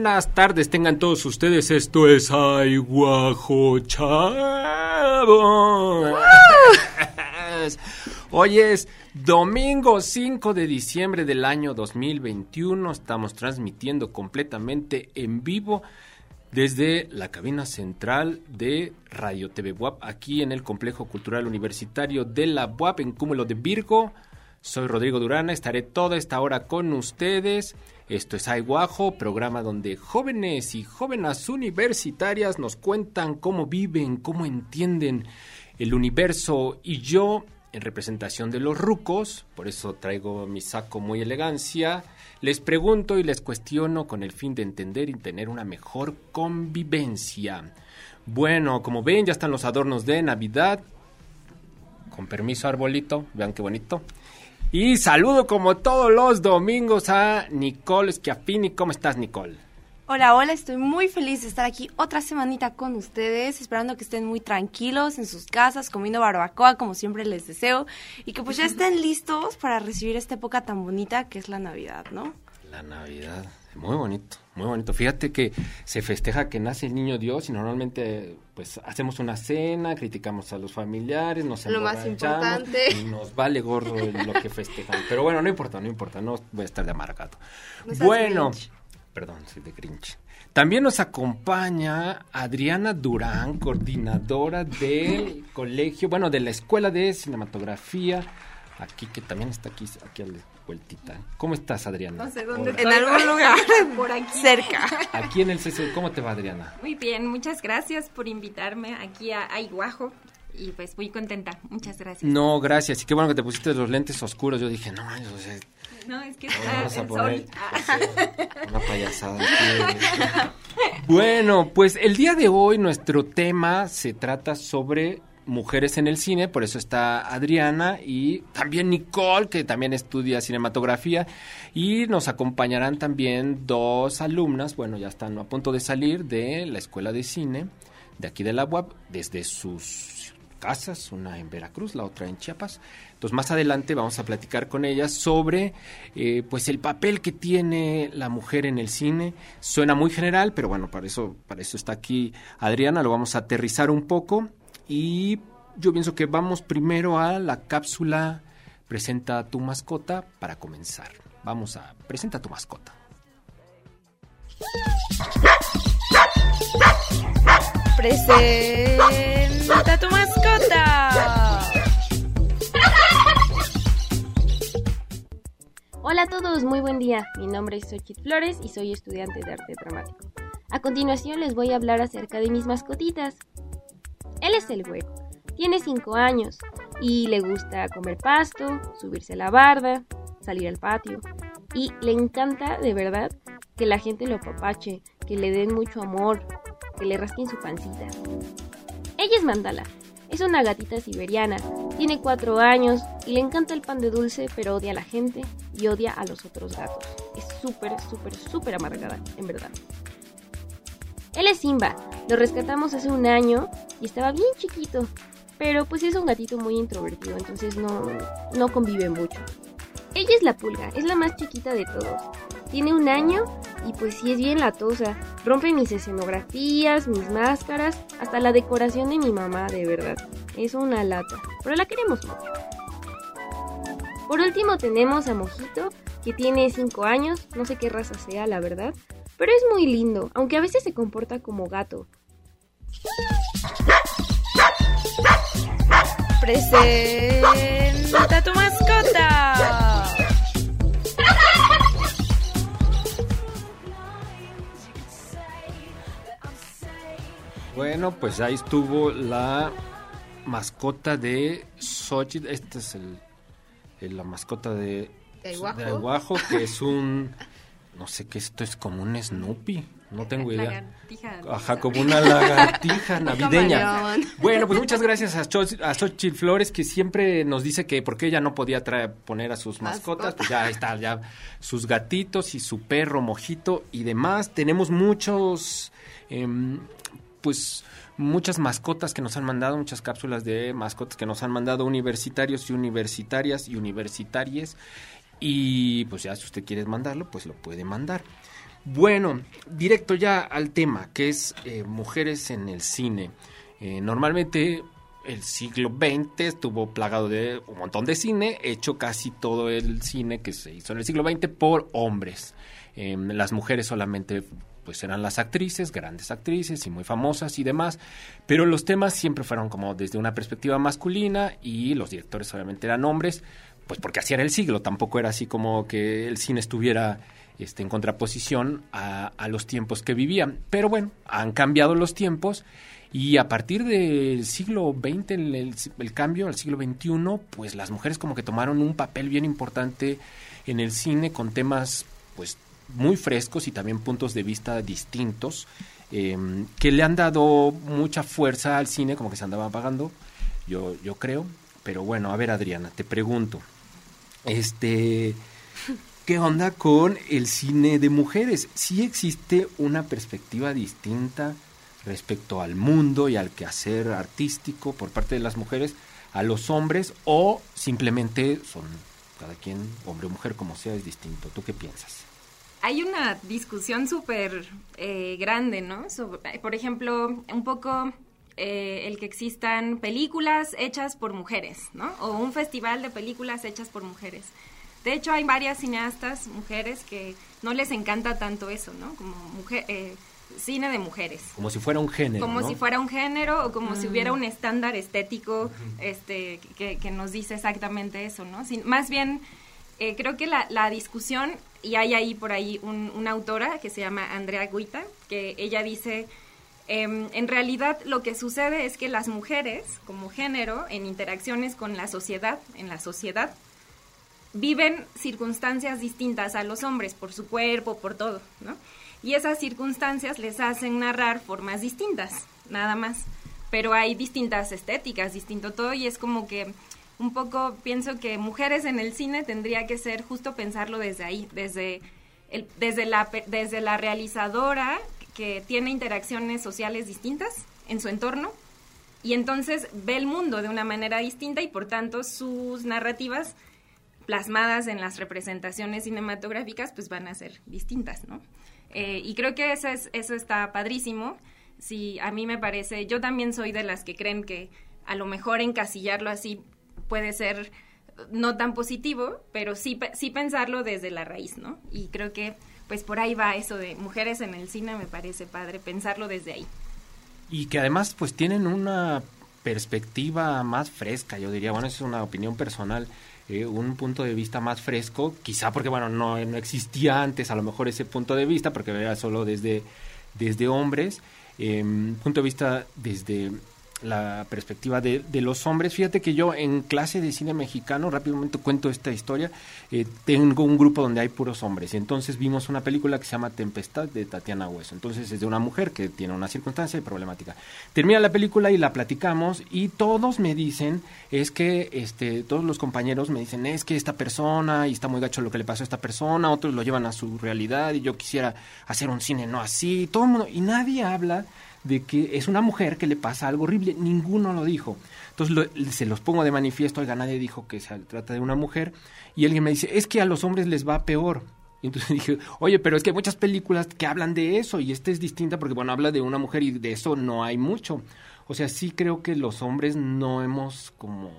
Buenas tardes, tengan todos ustedes. Esto es Ay Guajo Chavo. Hoy es domingo 5 de diciembre del año 2021. Estamos transmitiendo completamente en vivo desde la cabina central de Radio TV WAP, aquí en el Complejo Cultural Universitario de la WAP, en Cúmulo de Virgo. Soy Rodrigo Durana, estaré toda esta hora con ustedes. Esto es Aiguajo, programa donde jóvenes y jóvenes universitarias nos cuentan cómo viven, cómo entienden el universo y yo, en representación de los rucos, por eso traigo mi saco muy elegancia, les pregunto y les cuestiono con el fin de entender y tener una mejor convivencia. Bueno, como ven, ya están los adornos de Navidad. Con permiso, arbolito, vean qué bonito. Y saludo como todos los domingos a Nicole Schiaffini. ¿Cómo estás, Nicole? Hola, hola, estoy muy feliz de estar aquí otra semanita con ustedes, esperando que estén muy tranquilos en sus casas, comiendo barbacoa como siempre les deseo, y que pues ya estén listos para recibir esta época tan bonita que es la Navidad, ¿no? La Navidad, muy bonito, muy bonito. Fíjate que se festeja que nace el niño Dios y normalmente pues hacemos una cena, criticamos a los familiares, nos Lo más importante. y nos vale gorro lo que festejan. Pero bueno, no importa, no importa, no voy a estar de amargado. No bueno, perdón, soy de Grinch. También nos acompaña Adriana Durán, coordinadora del colegio, bueno, de la Escuela de Cinematografía, aquí que también está aquí, aquí a la vueltita. ¿Cómo estás, Adriana? No sé dónde. En algún lugar por aquí. cerca. Aquí en el CC, ¿cómo te va, Adriana? Muy bien, muchas gracias por invitarme aquí a Aiguajo y pues muy contenta. Muchas gracias. No, gracias. Y qué bueno que te pusiste los lentes oscuros. Yo dije, no, o sea, No, es que ahora está vamos a el poner sol. Ah, una payasada. bueno, pues el día de hoy nuestro tema se trata sobre mujeres en el cine, por eso está Adriana y también Nicole, que también estudia cinematografía, y nos acompañarán también dos alumnas, bueno, ya están a punto de salir de la escuela de cine de aquí de la UAP, desde sus casas, una en Veracruz, la otra en Chiapas. Entonces más adelante vamos a platicar con ellas sobre eh, pues el papel que tiene la mujer en el cine. Suena muy general, pero bueno, para eso, para eso está aquí Adriana, lo vamos a aterrizar un poco y yo pienso que vamos primero a la cápsula Presenta a tu mascota para comenzar. Vamos a Presenta a tu mascota. Presenta tu mascota. Hola a todos, muy buen día. Mi nombre es Xochitl Flores y soy estudiante de arte dramático. A continuación les voy a hablar acerca de mis mascotitas. Él es el güero. Tiene 5 años y le gusta comer pasto, subirse a la barda, salir al patio. Y le encanta de verdad que la gente lo apapache, que le den mucho amor, que le rasquen su pancita. Ella es Mandala. Es una gatita siberiana. Tiene cuatro años y le encanta el pan de dulce, pero odia a la gente y odia a los otros gatos. Es súper, súper, súper amargada, en verdad. Él es Simba. Lo rescatamos hace un año y estaba bien chiquito. Pero pues es un gatito muy introvertido, entonces no, no convive mucho. Ella es la pulga, es la más chiquita de todos. Tiene un año y pues sí es bien latosa. Rompe mis escenografías, mis máscaras, hasta la decoración de mi mamá, de verdad. Es una lata, pero la queremos mucho. Por último tenemos a Mojito, que tiene 5 años, no sé qué raza sea, la verdad, pero es muy lindo, aunque a veces se comporta como gato. Presenta tu mascota. Bueno, pues ahí estuvo la mascota de Xochitl. Esta es el, el- la mascota de, De que es un... No sé qué esto es como un Snoopy. No tengo idea. Lagartija. Ajá, como una lagartija navideña. Bueno, pues muchas gracias a, Xoch- a Xochitl Flores, que siempre nos dice que porque ella no podía traer, poner a sus mascotas, pues ya está, ya sus gatitos y su perro mojito y demás. Tenemos muchos, em, pues muchas mascotas que nos han mandado, muchas cápsulas de mascotas que nos han mandado universitarios y universitarias y universitarias. Y pues ya si usted quiere mandarlo, pues lo puede mandar. Bueno, directo ya al tema, que es eh, mujeres en el cine. Eh, normalmente el siglo XX estuvo plagado de un montón de cine, hecho casi todo el cine que se hizo en el siglo XX por hombres. Em, las mujeres solamente pues eran las actrices, grandes actrices y muy famosas y demás, pero los temas siempre fueron como desde una perspectiva masculina y los directores obviamente eran hombres, pues porque así era el siglo, tampoco era así como que el cine estuviera este, en contraposición a, a los tiempos que vivían. Pero bueno, han cambiado los tiempos y a partir del siglo XX, el, el, cambio al siglo XXI, pues las mujeres como que tomaron un papel bien importante en el cine con temas pues muy frescos y también puntos de vista distintos eh, que le han dado mucha fuerza al cine, como que se andaba apagando, yo, yo creo. Pero bueno, a ver Adriana, te pregunto, este, ¿qué onda con el cine de mujeres? ¿Sí existe una perspectiva distinta respecto al mundo y al quehacer artístico por parte de las mujeres a los hombres o simplemente son cada quien, hombre o mujer, como sea, es distinto? ¿Tú qué piensas? hay una discusión súper eh, grande, ¿no? por ejemplo, un poco eh, el que existan películas hechas por mujeres, ¿no? O un festival de películas hechas por mujeres. De hecho, hay varias cineastas mujeres que no les encanta tanto eso, ¿no? Como mujer, eh, cine de mujeres. Como si fuera un género. Como si fuera un género o como si hubiera mm. un estándar estético este, que, que, nos dice exactamente eso, ¿no? Sin, más bien eh, creo que la, la, discusión, y hay ahí por ahí una autora que se llama Andrea Guita, que ella dice, em, en realidad lo que sucede es que las mujeres, como género, en interacciones con la sociedad, en la sociedad, viven circunstancias distintas a los hombres por su cuerpo, por todo, ¿no? Y esas circunstancias les hacen narrar formas distintas, nada más. Pero hay distintas estéticas, distinto todo, y es como que un poco pienso que mujeres en el cine tendría que ser justo pensarlo desde ahí, desde, desde, la, desde la realizadora que tiene interacciones sociales distintas en su entorno y entonces ve el mundo de una manera distinta y por tanto sus narrativas plasmadas en las representaciones cinematográficas pues van a ser distintas, ¿no? Eh, y creo que eso, es, eso está padrísimo. Sí, a mí me parece, yo también soy de las que creen que a lo mejor encasillarlo así puede ser no tan positivo, pero sí, sí pensarlo desde la raíz, ¿no? Y creo que pues por ahí va eso de mujeres en el cine, me parece padre pensarlo desde ahí. Y que además pues tienen una perspectiva más fresca, yo diría, bueno, es una opinión personal, eh, un punto de vista más fresco, quizá porque, bueno, no, no existía antes a lo mejor ese punto de vista, porque era solo desde, desde hombres, eh, punto de vista desde la perspectiva de, de, los hombres. Fíjate que yo en clase de cine mexicano, rápidamente cuento esta historia, eh, tengo un grupo donde hay puros hombres y entonces vimos una película que se llama Tempestad de Tatiana Hueso. Entonces es de una mujer que tiene una circunstancia problemática. Termina la película y la platicamos y todos me dicen, es que este, todos los compañeros me dicen, es que esta persona y está muy gacho lo que le pasó a esta persona, otros lo llevan a su realidad y yo quisiera hacer un cine no así, todo el mundo, y nadie habla de que es una mujer que le pasa algo horrible. Ninguno lo dijo. Entonces se los pongo de manifiesto, oiga, nadie dijo que se trata de una mujer. Y alguien me dice, es que a los hombres les va peor. Y entonces dije, oye, pero es que hay muchas películas que hablan de eso y esta es distinta porque, bueno, habla de una mujer y de eso no hay mucho. O sea, sí creo que los hombres no hemos como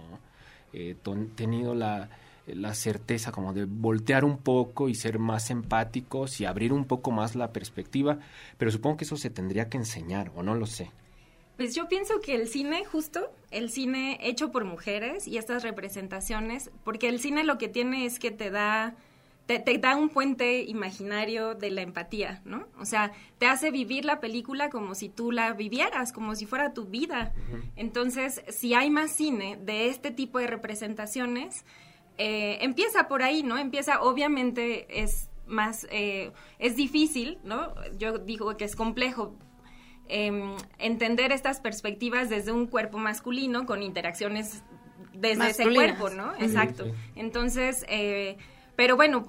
eh, tenido la, la certeza como de voltear un poco y ser más empáticos y abrir un poco más la perspectiva, pero supongo que eso se tendría que enseñar, o no lo sé. Pues yo pienso que el cine, justo, el cine hecho por mujeres y estas representaciones, porque el cine lo que tiene es que te da, te, da un puente imaginario de la empatía, ¿no? O sea, te hace vivir la película como si tú la vivieras, como si fuera tu vida. Entonces, si hay más cine de este tipo de representaciones, eh, empieza por ahí, ¿no? Empieza, obviamente es más, eh, es difícil, ¿no? Yo digo que es complejo em, entender estas perspectivas desde un cuerpo masculino con interacciones desde ese cuerpo, ¿no? Exacto. Entonces, eh, pero bueno,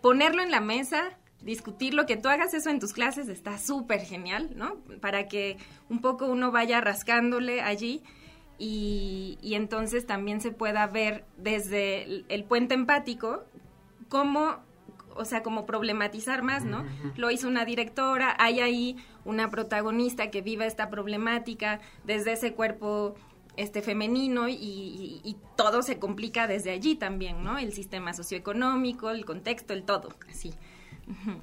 ponerlo en la mesa, discutirlo, que tú hagas eso en tus clases está súper genial, ¿no? Para que un poco uno vaya rascándole allí y, entonces también se pueda ver desde el, puente empático cómo o sea, como problematizar más, ¿no? Lo hizo una directora, hay ahí una protagonista que vive esta problemática desde ese cuerpo este femenino y, todo se complica desde allí también, ¿no? El sistema socioeconómico, el contexto, el todo, así.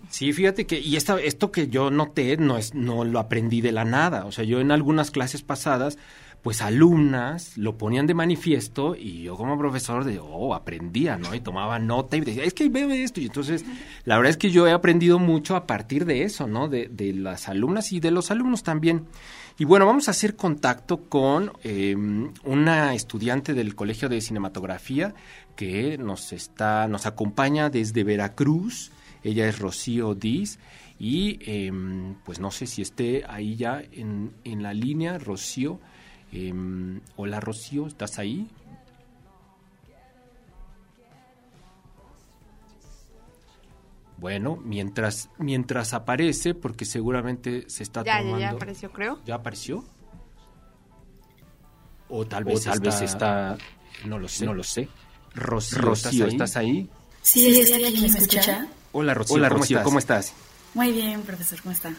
Sí, fíjate que, y esta, esto que yo noté no es, no lo aprendí de la nada. O sea, yo en algunas clases pasadas pues alumnas lo ponían de manifiesto y yo como profesor de, oh, aprendía, ¿no? Y tomaba nota y decía, es que veo esto. Y entonces, la verdad es que yo he aprendido mucho a partir de eso, ¿no? De, las alumnas y de los alumnos también. Y bueno, vamos a hacer contacto con em, una estudiante del Colegio de Cinematografía que nos está, nos acompaña desde Veracruz. Ella es Rocío Diz y em, pues no sé si esté ahí ya en, en la línea, Rocío. Em, hola Rocío, ¿estás ahí? Bueno, mientras, mientras aparece, porque seguramente se está tomando... Ya, ya apareció, creo. ¿Ya apareció? O tal vez, tal está... vez está... No lo sé. No lo sé. Rocío, ¿estás, ahí? Sí, estoy aquí. ¿Me escucha? Hola, Rocío. Hola, Rocío, ¿cómo estás? Muy bien, profesor, ¿cómo está?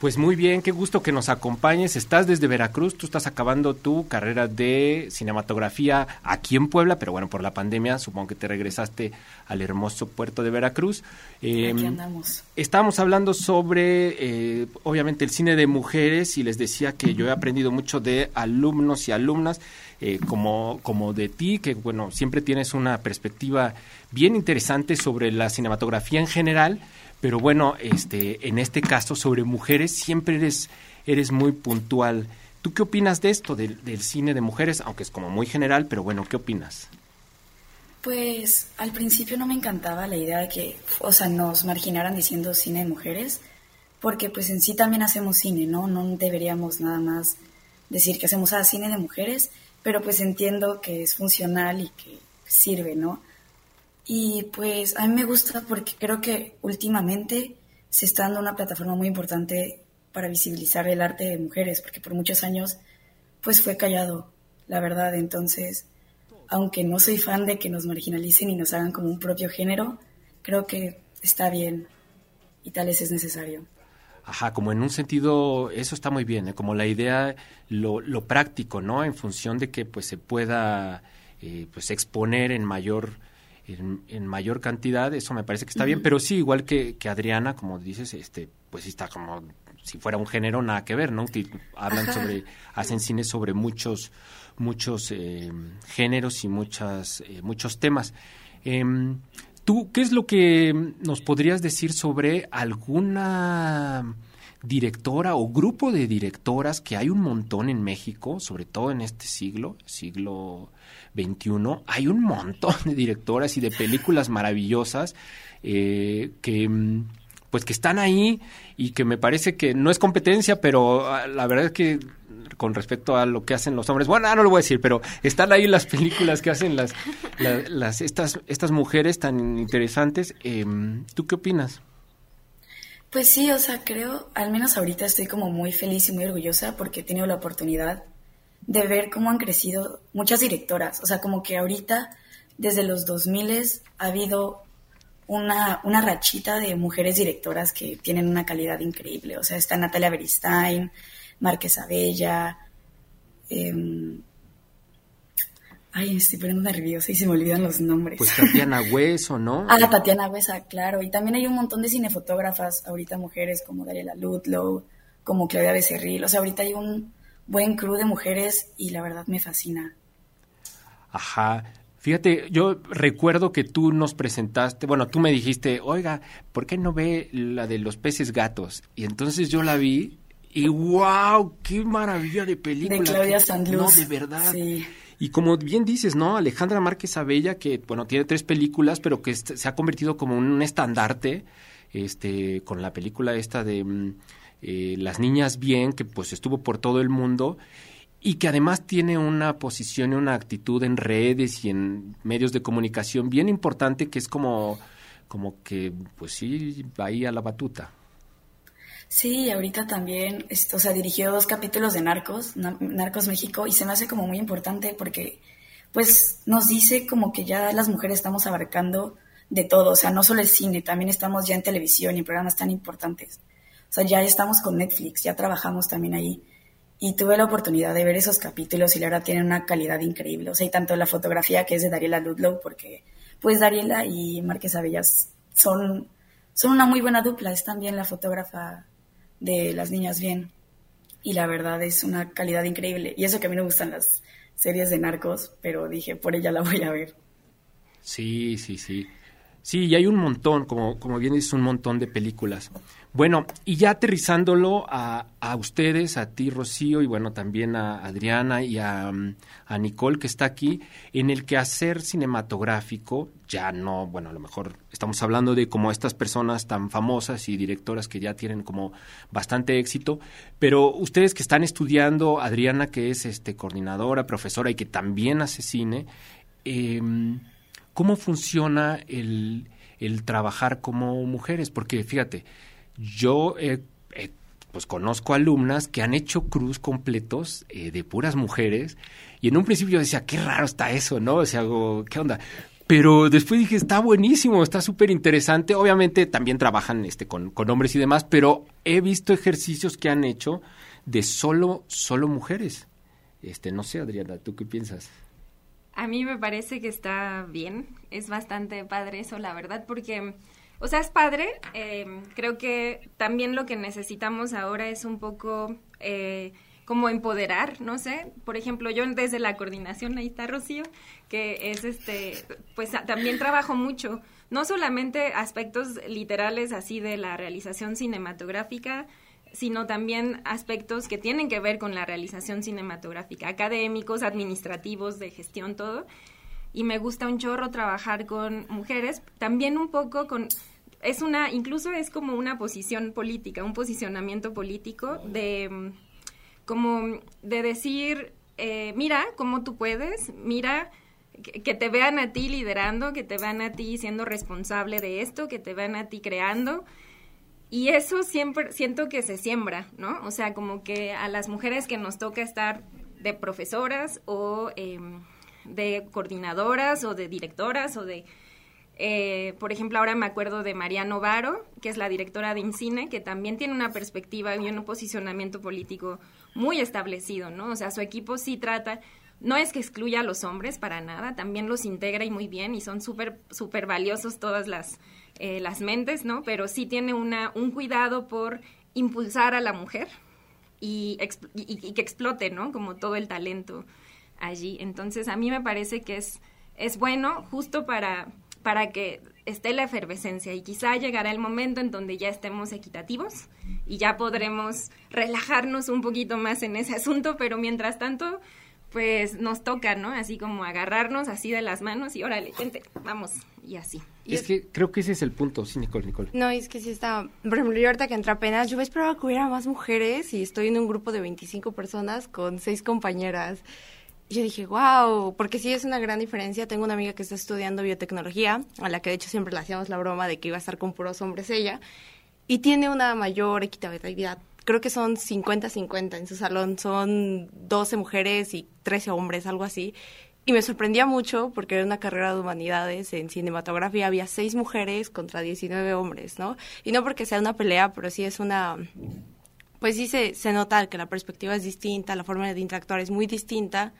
Pues muy bien, qué gusto que nos acompañes. Estás desde Veracruz, tú estás acabando tu carrera de cinematografía aquí en Puebla, pero bueno, por la pandemia supongo que te regresaste al hermoso puerto de Veracruz. aquí em, andamos. Estábamos hablando sobre, eh, obviamente, el cine de mujeres y les decía que yo he aprendido mucho de alumnos y alumnas. Eh, como, como de ti, que bueno, siempre tienes una perspectiva bien interesante sobre la cinematografía en general, pero bueno, este, en este caso sobre mujeres siempre eres, eres muy puntual. ¿Tú qué opinas de esto, del, cine de mujeres? Aunque es como muy general, pero bueno, ¿qué opinas? Pues al principio no me encantaba la idea de que, o sea, nos marginaran diciendo cine de mujeres, porque pues en sí también hacemos cine, ¿no? No deberíamos nada más decir que hacemos ah, cine de mujeres, pero pues entiendo que es funcional y que sirve, ¿no? Y pues a mí me gusta porque creo que últimamente se está dando una plataforma muy importante para visibilizar el arte de mujeres, porque por muchos años pues fue callado, la verdad. Entonces, aunque no soy fan de que nos marginalicen y nos hagan como un propio género, creo que está bien y tal vez es necesario. Ajá, como en un sentido, eso está muy bien, ¿eh? como la idea, lo, lo, práctico, ¿no? En función de que pues se pueda eh, pues exponer en mayor en, mayor cantidad, eso me parece que está bien, pero sí, igual que, que, Adriana, como dices, este, pues está como si fuera un género, nada que ver, ¿no? Hablan sobre, hacen cine sobre muchos, muchos eh, géneros y muchas, eh, muchos temas. Em, ¿Tú qué es lo que nos podrías decir sobre alguna directora o grupo de directoras que hay un montón en México, sobre todo en este siglo, siglo 21, hay un montón de directoras y de películas maravillosas eh, que mm, pues que están ahí y que me parece que no es competencia, pero ah, la verdad es que con respecto a lo que hacen los hombres, bueno, no lo voy a decir, pero están ahí las películas que hacen las, las, estas, estas mujeres tan interesantes. Em, ¿Tú qué opinas? Pues sí, o sea, creo, al menos ahorita estoy como muy feliz y muy orgullosa porque he tenido la oportunidad de ver cómo han crecido muchas directoras. O sea, como que ahorita, desde los 2000 ha habido una, una rachita de mujeres directoras que tienen una calidad increíble. O sea, está Natalia Beristain, Márquez Abella. Em, ay, me estoy poniendo nerviosa y se me olvidan los nombres. Pues Tatiana Hueso, ¿no? ah, Tatiana Huesa, claro. Y también hay un montón de cinefotógrafas ahorita mujeres como Daniela Ludlow, como Claudia Becerril. O sea, ahorita hay un buen crew de mujeres y la verdad me fascina. Ajá. Fíjate, yo recuerdo que tú nos presentaste, bueno, tú me dijiste, oiga, ¿por qué no ve la de los peces gatos? Y entonces yo la vi y wow, qué maravilla de película. De Claudia Sandluz. No, de verdad. Y como bien dices, ¿no? Alejandra Márquez Abella, que, bueno, tiene tres películas, pero que se ha convertido como un estandarte, este, con la película esta de mm, eh, Las Niñas Bien, que pues estuvo por todo el mundo y que además tiene una posición y una actitud en redes y en medios de comunicación bien importante que es como, como que, pues sí, va ahí a la batuta. Sí, ahorita también, o sea, dirigió dos capítulos de Narcos, Narcos México, y se me hace como muy importante porque, pues, nos dice como que ya las mujeres estamos abarcando de todo, o sea, no solo el cine, también estamos ya en televisión y en programas tan importantes. O sea, ya estamos con Netflix, ya trabajamos también ahí. Y tuve la oportunidad de ver esos capítulos y la verdad tienen una calidad increíble. O sea, y tanto la fotografía que es de Dariela Ludlow, porque pues Dariela y Márquez Abellas son, son una muy buena dupla. Es también la fotógrafa de Las Niñas Bien. Y la verdad es una calidad increíble. Y eso que a mí me gustan las series de narcos, pero dije, por ella la voy a ver. Sí, sí, sí. Sí, y hay un montón, como, como bien dices, un montón de películas. Bueno, y ya aterrizándolo a, a ustedes, a ti, Rocío, y bueno, también a Adriana y a, a, Nicole, que está aquí, en el quehacer cinematográfico, ya no, bueno, a lo mejor estamos hablando de como estas personas tan famosas y directoras que ya tienen como bastante éxito, pero ustedes que están estudiando, Adriana, que es este coordinadora, profesora y que también hace cine, eh, ¿Cómo funciona el, el trabajar como mujeres? Porque fíjate, yo pues conozco alumnas que han hecho cruz completos eh, de puras mujeres y en un principio yo decía, qué raro está eso, ¿no? O sea, ¿qué onda? Pero después dije, está buenísimo, está súper interesante. Obviamente también trabajan este, con, con, hombres y demás, pero he visto ejercicios que han hecho de solo, solo mujeres. Este, no sé, Adriana, ¿tú qué piensas? A mí me parece que está bien, es bastante padre eso, la verdad, porque, o sea, es padre, eh, creo que también lo que necesitamos ahora es un poco eh, como empoderar, no sé, por ejemplo, yo desde la coordinación, ahí está Rocío, que es este, pues también trabajo mucho, no solamente aspectos literales así de la realización cinematográfica, sino también aspectos que tienen que ver con la realización cinematográfica, académicos, administrativos, de gestión, todo. Y me gusta un chorro trabajar con mujeres, también un poco con es una incluso es como una posición política, un posicionamiento político de como de decir eh, mira cómo tú puedes, mira que, que, te vean a ti liderando, que te vean a ti siendo responsable de esto, que te vean a ti creando y eso siempre siento que se siembra, ¿no? O sea, como que a las mujeres que nos toca estar de profesoras o em, de coordinadoras o de directoras o de... Eh, por ejemplo, ahora me acuerdo de María Novaro, que es la directora de INCINE, que también tiene una perspectiva y un posicionamiento político muy establecido, ¿no? O sea, su equipo sí trata, no es que excluya a los hombres para nada, también los integra y muy bien y son súper, súper valiosos todas las, eh, las mentes, ¿no? Pero sí tiene una, un cuidado por impulsar a la mujer y, que explote, ¿no? Como todo el talento allí. Entonces, a mí me parece que es, es bueno justo para, para que esté la efervescencia y quizá llegará el momento en donde ya estemos equitativos y ya podremos relajarnos un poquito más en ese asunto, pero mientras tanto, pues nos toca, ¿no? Así como agarrarnos así de las manos y órale, gente, vamos, y así. Es que creo que ese es el punto, sí, Nicole, Nicole. No, es que sí está, por ejemplo, yo ahorita que entré apenas, yo esperaba que hubiera más mujeres y estoy en un grupo de 25 personas con seis compañeras. Y yo dije, wow, porque sí es una gran diferencia. Tengo una amiga que está estudiando biotecnología, a la que de hecho siempre le hacíamos la broma de que iba a estar con puros hombres ella, y tiene una mayor equitabilidad creo que son 50-50 en su salón, son 12 mujeres y 13 hombres, algo así. Y me sorprendía mucho porque era una carrera de humanidades, en cinematografía había 6 mujeres contra 19 hombres, ¿no? Y no porque sea una pelea, pero sí es una... Pues sí se, se nota que la perspectiva es distinta, la forma de interactuar es muy distinta.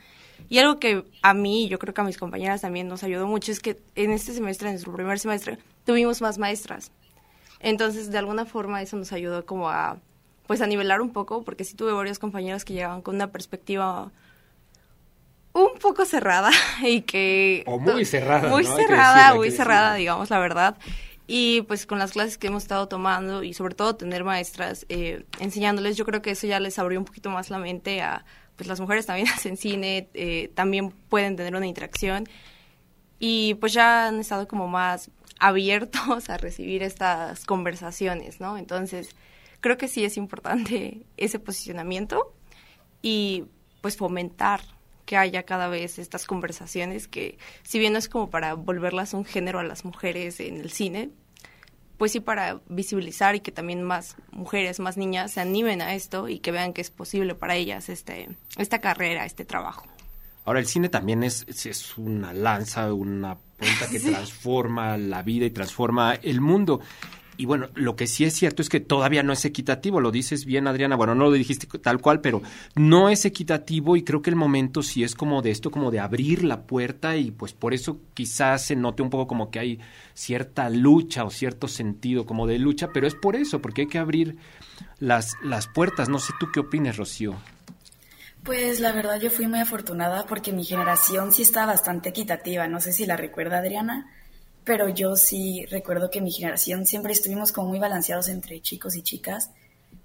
Y algo que a mí, yo creo que a mis compañeras también nos ayudó mucho, es que en este semestre, en nuestro primer semestre, tuvimos más maestras. Entonces, de alguna forma, eso nos ayudó como a pues a nivelar un poco, porque sí tuve varios compañeros que llegaban con una perspectiva un poco cerrada y que... O muy cerrada. Muy cerrada, muy cerrada, digamos, la verdad. Y pues con las clases que hemos estado tomando y sobre todo tener maestras eh, enseñándoles, yo creo que eso ya les abrió un poquito más la mente a, pues las mujeres también hacen cine, eh, también pueden tener una interacción y pues ya han estado como más abiertos a recibir estas conversaciones, ¿no? Entonces, creo que sí es importante ese posicionamiento y pues fomentar que haya cada vez estas conversaciones que si bien no es como para volverlas un género a las mujeres en el cine, pues sí para visibilizar y que también más mujeres, más niñas se animen a esto y que vean que es posible para ellas este esta carrera, este trabajo. Ahora el cine también es, es una lanza, una puerta que transforma la vida y transforma el mundo. Y bueno, lo que sí es cierto es que todavía no es equitativo, lo dices bien Adriana, bueno, no lo dijiste tal cual, pero no es equitativo y creo que el momento sí es como de esto, como de abrir la puerta y pues por eso quizás se note un poco como que hay cierta lucha o cierto sentido como de lucha, pero es por eso, porque hay que abrir las, las puertas. No sé tú qué opinas, Rocío. Pues la verdad yo fui muy afortunada porque mi generación sí está bastante equitativa, no sé si la recuerda Adriana pero yo sí recuerdo que mi generación siempre estuvimos como muy balanceados entre chicos y chicas,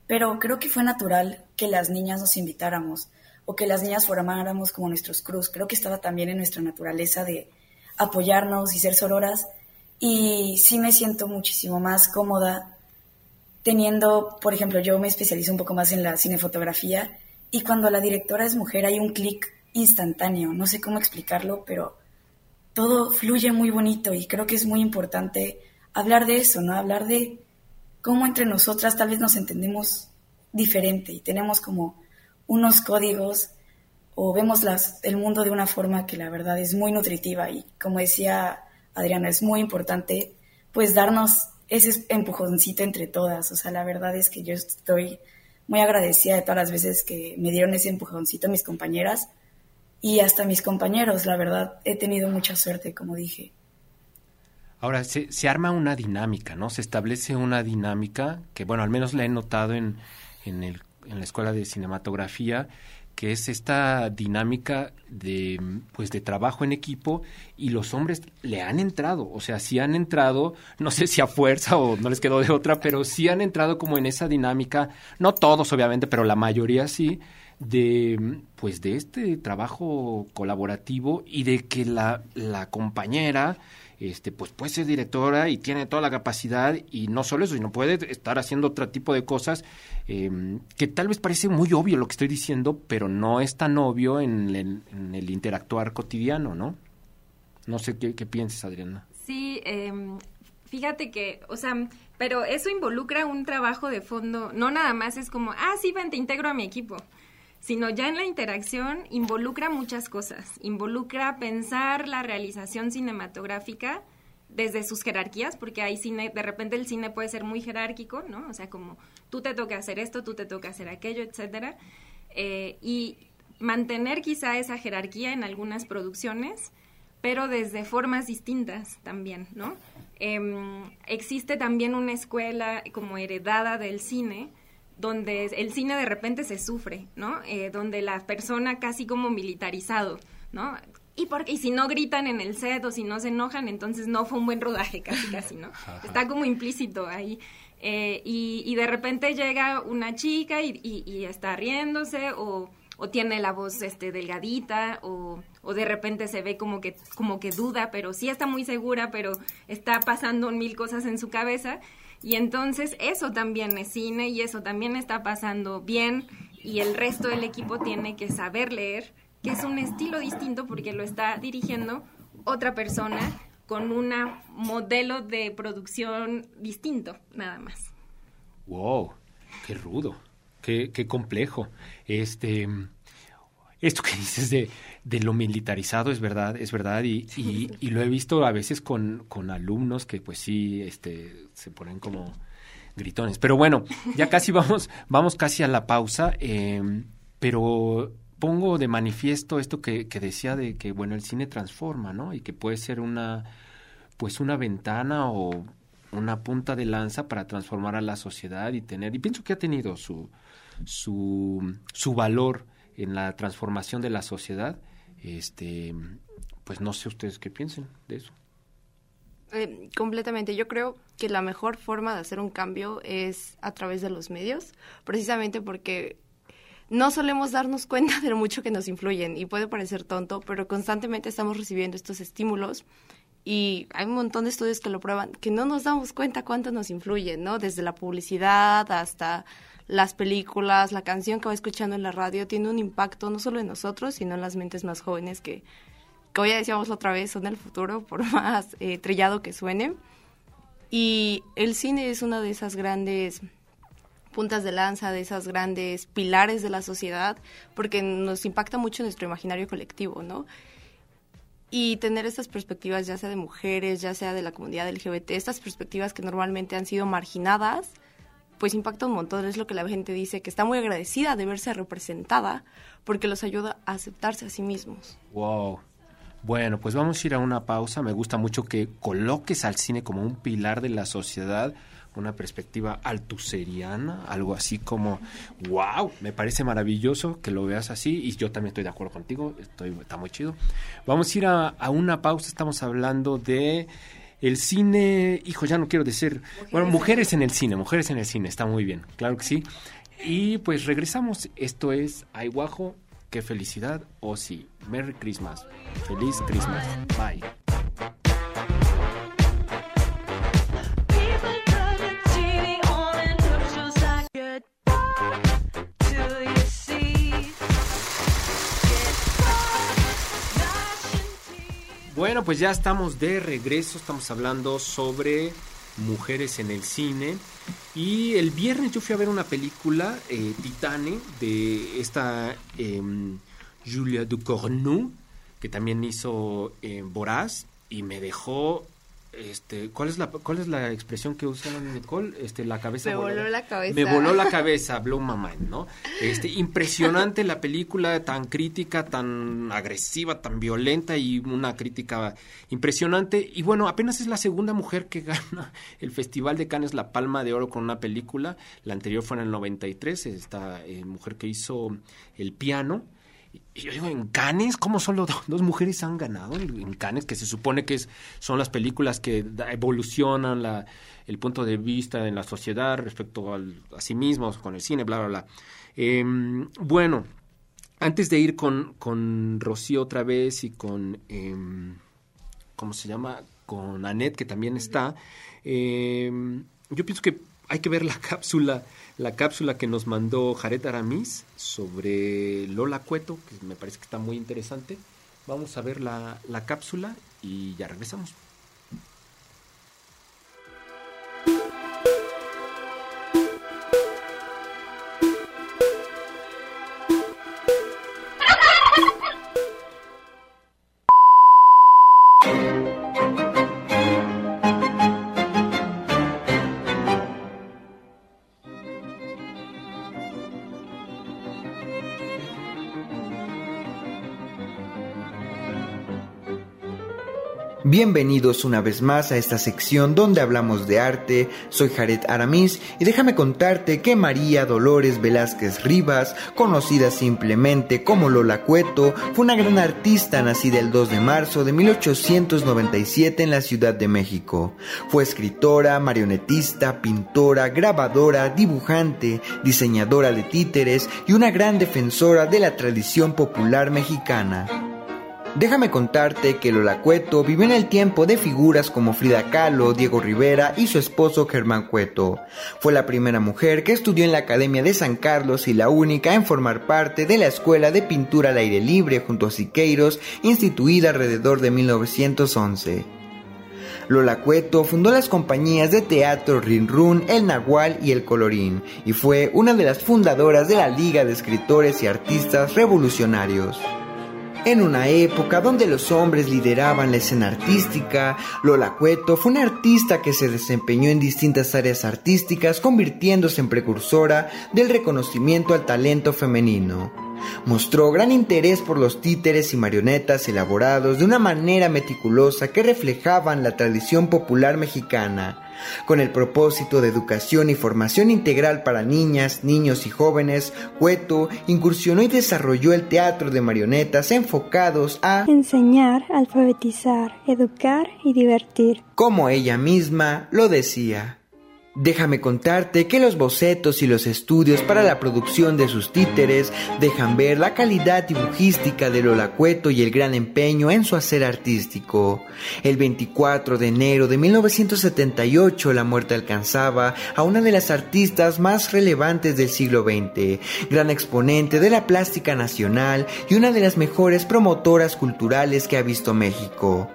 pero creo que fue natural que las niñas nos invitáramos o que las niñas formáramos como nuestros cruz. Creo que estaba también en nuestra naturaleza de apoyarnos y ser sororas y sí me siento muchísimo más cómoda teniendo, por ejemplo, yo me especializo un poco más en la cinefotografía y cuando la directora es mujer hay un clic instantáneo, no sé cómo explicarlo, pero todo fluye muy bonito y creo que es muy importante hablar de eso, ¿no? Hablar de cómo entre nosotras tal vez nos entendemos diferente y tenemos como unos códigos o vemos el mundo de una forma que la verdad es muy nutritiva y como decía Adriana, es muy importante pues darnos ese empujoncito entre todas. O sea, la verdad es que yo estoy muy agradecida de todas las veces que me dieron ese empujoncito mis compañeras y hasta mis compañeros, la verdad, he tenido mucha suerte, como dije. Ahora, se, se, arma una dinámica, ¿no? Se establece una dinámica que, bueno, al menos la he notado en, en, el, en la escuela de cinematografía, que es esta dinámica de, pues, de trabajo en equipo y los hombres le han entrado, o sea, sí han entrado, no sé si a fuerza o no les quedó de otra, pero sí han entrado como en esa dinámica, no todos obviamente, pero la mayoría sí, de pues de este trabajo colaborativo y de que la, la compañera este pues puede ser directora y tiene toda la capacidad y no solo eso sino puede estar haciendo otro tipo de cosas em, que tal vez parece muy obvio lo que estoy diciendo pero no es tan obvio en el, en el interactuar cotidiano no no sé qué, piensas Adriana. Sí em, fíjate que o sea pero eso involucra un trabajo de fondo no nada más es como ah sí ven te integro a mi equipo sino ya en la interacción involucra muchas cosas. Involucra pensar la realización cinematográfica desde sus jerarquías, porque hay cine, de repente el cine puede ser muy jerárquico, ¿no? O sea, como tú te toca hacer esto, tú te toca hacer aquello, etcétera. Eh, y mantener quizá esa jerarquía en algunas producciones, pero desde formas distintas también, ¿no? Em, existe también una escuela como heredada del cine, donde el cine de repente se sufre, ¿no? Eh, donde la persona casi como militarizado, ¿no? Y, porque, y si no gritan en el set o si no se enojan, entonces no fue un buen rodaje, casi, casi, ¿no? Está como implícito ahí. Eh, y, y, de repente llega una chica y, y, está riéndose o, o, tiene la voz este, delgadita o, o, de repente se ve como que, como que duda, pero sí está muy segura, pero está pasando mil cosas en su cabeza y entonces eso también es cine y eso también está pasando bien y el resto del equipo tiene que saber leer, que es un estilo distinto porque lo está dirigiendo otra persona con un modelo de producción distinto, nada más. Wow, qué rudo, qué, qué complejo. Este, esto que dices de, de lo militarizado es verdad, es verdad, y, y, lo he visto a veces con, con, alumnos que pues sí, este, se ponen como gritones. Pero bueno, ya casi vamos, vamos casi a la pausa, eh, pero pongo de manifiesto esto que, que decía de que, bueno, el cine transforma, ¿no? Y que puede ser una, pues una ventana o una punta de lanza para transformar a la sociedad y tener, y pienso que ha tenido su, su, su valor en la transformación de la sociedad este, pues no sé ustedes qué piensen de eso. Eh, completamente. Yo creo que la mejor forma de hacer un cambio es a través de los medios, precisamente porque no solemos darnos cuenta de lo mucho que nos influyen y puede parecer tonto, pero constantemente estamos recibiendo estos estímulos y hay un montón de estudios que lo prueban, que no nos damos cuenta cuánto nos influyen, ¿no? Desde la publicidad hasta las películas, la canción que va escuchando en la radio tiene un impacto no solo en nosotros, sino en las mentes más jóvenes que, como ya decíamos otra vez, son el futuro, por más eh, trillado que suene. Y el cine es una de esas grandes puntas de lanza, de esas grandes pilares de la sociedad, porque nos impacta mucho nuestro imaginario colectivo, ¿no? y tener estas perspectivas, ya sea de mujeres, ya sea de la comunidad LGBT, estas perspectivas que normalmente han sido marginadas, pues impacta un montón. Es lo que la gente dice, que está muy agradecida de verse representada porque los ayuda a aceptarse a sí mismos. Wow. Bueno, pues vamos a ir a una pausa. Me gusta mucho que coloques al cine como un pilar de la sociedad, una perspectiva altuseriana, algo así como, wow, me parece maravilloso que lo veas así y yo también estoy de acuerdo contigo, estoy, está muy chido. Vamos a ir a, a una pausa, estamos hablando de el cine, hijo, ya no quiero decir, bueno, mujeres en el cine, mujeres en el cine, está muy bien, claro que sí. Y pues regresamos, esto es Ayguajo, qué felicidad, o oh, sí, Merry Christmas, feliz Christmas, bye. Bueno, pues ya estamos de regreso, estamos hablando sobre mujeres en el cine. Y el viernes yo fui a ver una película, eh, Titane, de esta em, Julia Ducournau, que también hizo eh, Voraz, y me dejó este, ¿cuál es la cuál es la expresión que usa Nicole? Este, la cabeza me voló la cabeza. Me voló la cabeza, blow my mind, ¿no? Este, impresionante la película, tan crítica, tan agresiva, tan violenta y una crítica impresionante. Y bueno, apenas es la segunda mujer que gana el Festival de Cannes la Palma de Oro con una película. La anterior fue en el 93, esta eh, mujer que hizo El piano y yo digo, en Cannes, ¿cómo solo dos mujeres han ganado? En Cannes, que se supone que es, son las películas que evolucionan el punto de vista en la sociedad respecto a sí mismos, con el cine, bla, bla, bla. Em, bueno, antes de ir con, con Rocío otra vez y con, em, ¿cómo se llama? Con Annette, que también está, em, yo pienso que hay que ver la cápsula, la cápsula que nos mandó Jared Aramis sobre Lola Cueto, que me parece que está muy interesante. Vamos a ver la, la cápsula y ya regresamos. Bienvenidos una vez más a esta sección donde hablamos de arte. Soy Jared Aramis y déjame contarte que María Dolores Velázquez Rivas, conocida simplemente como Lola Cueto, fue una gran artista nacida el 2 de marzo de 1897 en la Ciudad de México. Fue escritora, marionetista, pintora, grabadora, dibujante, diseñadora de títeres y una gran defensora de la tradición popular mexicana. Déjame contarte que Lola Cueto vivió en el tiempo de figuras como Frida Kahlo, Diego Rivera y su esposo Germán Cueto. Fue la primera mujer que estudió en la Academia de San Carlos y la única en formar parte de la Escuela de Pintura al Aire Libre junto a Siqueiros, instituida alrededor de 1911. Lola Cueto fundó las compañías de teatro Rinrun, El Nahual y El Colorín, y fue una de las fundadoras de la Liga de Escritores y Artistas Revolucionarios. En una época donde los hombres lideraban la escena artística, Lola Cueto fue una artista que se desempeñó en distintas áreas artísticas, convirtiéndose en precursora del reconocimiento al talento femenino. Mostró gran interés por los títeres y marionetas elaborados de una manera meticulosa que reflejaban la tradición popular mexicana, con el propósito de educación y formación integral para niñas, niños y jóvenes, Cueto incursionó y desarrolló el teatro de marionetas enfocados a enseñar, alfabetizar, educar y divertir. Como ella misma lo decía. Déjame contarte que los bocetos y los estudios para la producción de sus títeres dejan ver la calidad dibujística de Lola Cueto y el gran empeño en su hacer artístico. El 24 de enero de 1978 la muerte alcanzaba a una de las artistas más relevantes del siglo XX, gran exponente de la plástica nacional y una de las mejores promotoras culturales que ha visto México.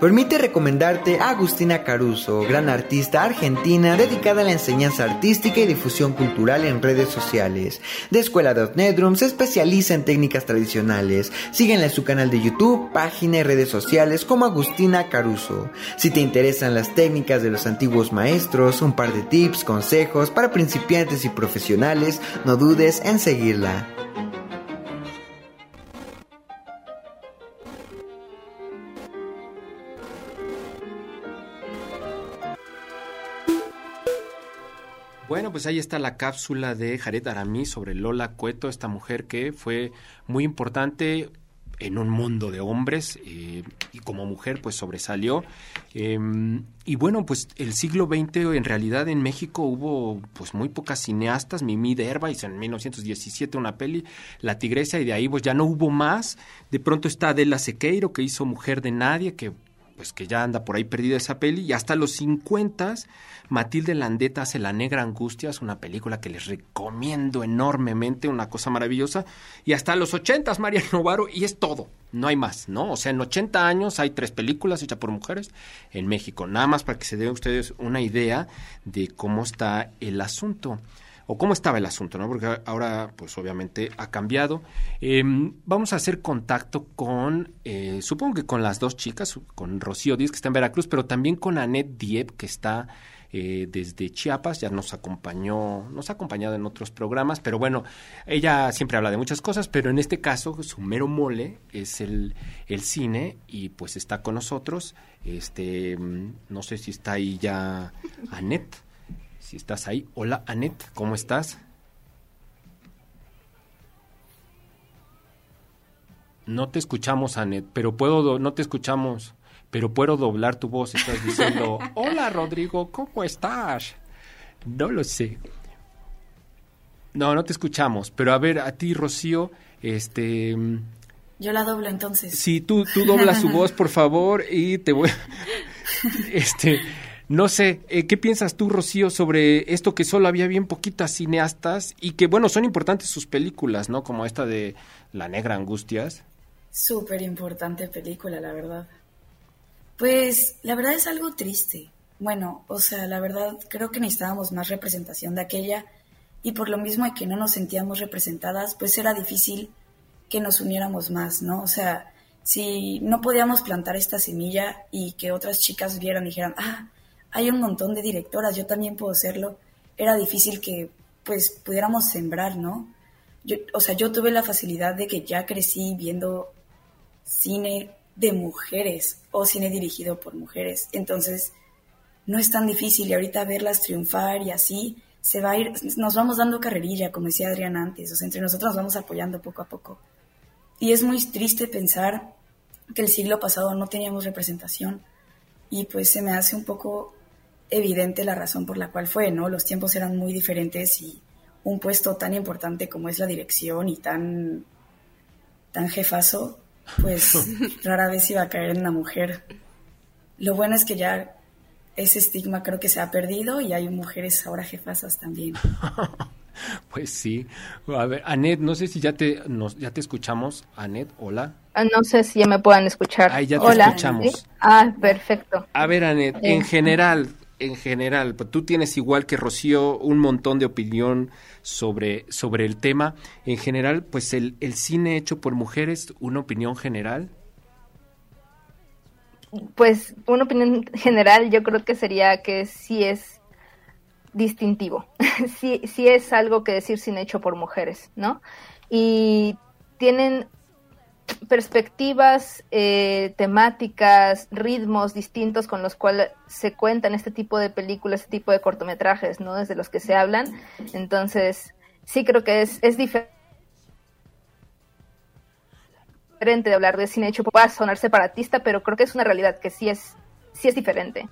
Permite recomendarte a Agustina Caruso, gran artista argentina dedicada a la enseñanza artística y difusión cultural en redes sociales. De Escuela de Otnedrum se especializa en técnicas tradicionales. Síguenla en su canal de YouTube, página y redes sociales como Agustina Caruso. Si te interesan las técnicas de los antiguos maestros, un par de tips, consejos para principiantes y profesionales, no dudes en seguirla. Bueno, pues ahí está la cápsula de Jared Aramí sobre Lola Cueto, esta mujer que fue muy importante en un mundo de hombres eh, y como mujer pues sobresalió. Em, y bueno, pues el siglo XX en realidad en México hubo pues muy pocas cineastas, Mimi Derba hizo en 1917 una peli, La Tigresa, y de ahí pues ya no hubo más. De pronto está Adela Sequeiro que hizo Mujer de Nadie, que pues que ya anda por ahí perdida esa peli, y hasta los 50 Matilde Landeta hace La Negra Angustia, es una película que les recomiendo enormemente, una cosa maravillosa, y hasta los 80 María Novaro, y es todo, no hay más, ¿no? O sea, en 80 años hay tres películas hechas por mujeres en México, nada más para que se den ustedes una idea de cómo está el asunto o cómo estaba el asunto, ¿no? Porque ahora, pues obviamente ha cambiado. Em, vamos a hacer contacto con, eh, supongo que con las dos chicas, con Rocío Díaz, que está en Veracruz, pero también con Annette Diep, que está eh, desde Chiapas, ya nos acompañó, nos ha acompañado en otros programas, pero bueno, ella siempre habla de muchas cosas, pero en este caso su mero mole es el, el cine y pues está con nosotros. Este, mm, no sé si está ahí ya Annette si estás ahí. Hola, Anet, ¿cómo estás? No te escuchamos, Anet, pero puedo, no te escuchamos, pero puedo doblar tu voz. Estás diciendo, hola, Rodrigo, ¿cómo estás? No lo sé. No, no te escuchamos, pero a ver, a ti, Rocío, este... Yo la doblo entonces. Sí, tú, tú doblas su voz, por favor, y te voy... este... No sé, eh, ¿qué piensas tú, Rocío, sobre esto que solo había bien poquitas cineastas y que, bueno, son importantes sus películas, ¿no? Como esta de La Negra Angustias. Súper importante película, la verdad. Pues la verdad es algo triste. Bueno, o sea, la verdad creo que necesitábamos más representación de aquella y por lo mismo de que no nos sentíamos representadas, pues era difícil que nos uniéramos más, ¿no? O sea, si no podíamos plantar esta semilla y que otras chicas vieran y dijeran, ah, hay un montón de directoras, yo también puedo serlo, era difícil que pues pudiéramos sembrar, ¿no? Yo, o sea, yo tuve la facilidad de que ya crecí viendo cine de mujeres o cine dirigido por mujeres, entonces no es tan difícil y ahorita verlas triunfar y así se va a ir, nos vamos dando carrerilla, como decía Adrián antes, o sea, entre nosotros nos vamos apoyando poco a poco. Y es muy triste pensar que el siglo pasado no teníamos representación y pues se me hace un poco evidente la razón por la cual fue, ¿no? Los tiempos eran muy diferentes y un puesto tan importante como es la dirección y tan, tan jefazo, pues rara vez iba a caer en una mujer. Lo bueno es que ya ese estigma creo que se ha perdido y hay mujeres ahora jefasas también. Pues sí. A ver, Anet, no sé si ya te, nos, ya te escuchamos. Anet, hola. Ah, no sé si ya me puedan escuchar. Ahí ya te hola. escuchamos. Ah, perfecto. A ver, Anet, en general, en general, pues, tú tienes igual que Rocío un montón de opinión sobre, sobre el tema. En general, pues el, el cine hecho por mujeres, una opinión general. Pues una opinión general yo creo que sería que sí es distintivo, sí, sí es algo que decir cine hecho por mujeres, ¿no? Y tienen perspectivas, eh, temáticas, ritmos distintos con los cuales se cuentan este tipo de películas, este tipo de cortometrajes, ¿no? Desde los que se hablan. Entonces, sí creo que es, es diferente de hablar de cine hecho, pueda sonar separatista, pero creo que es una realidad que sí es, sí es diferente.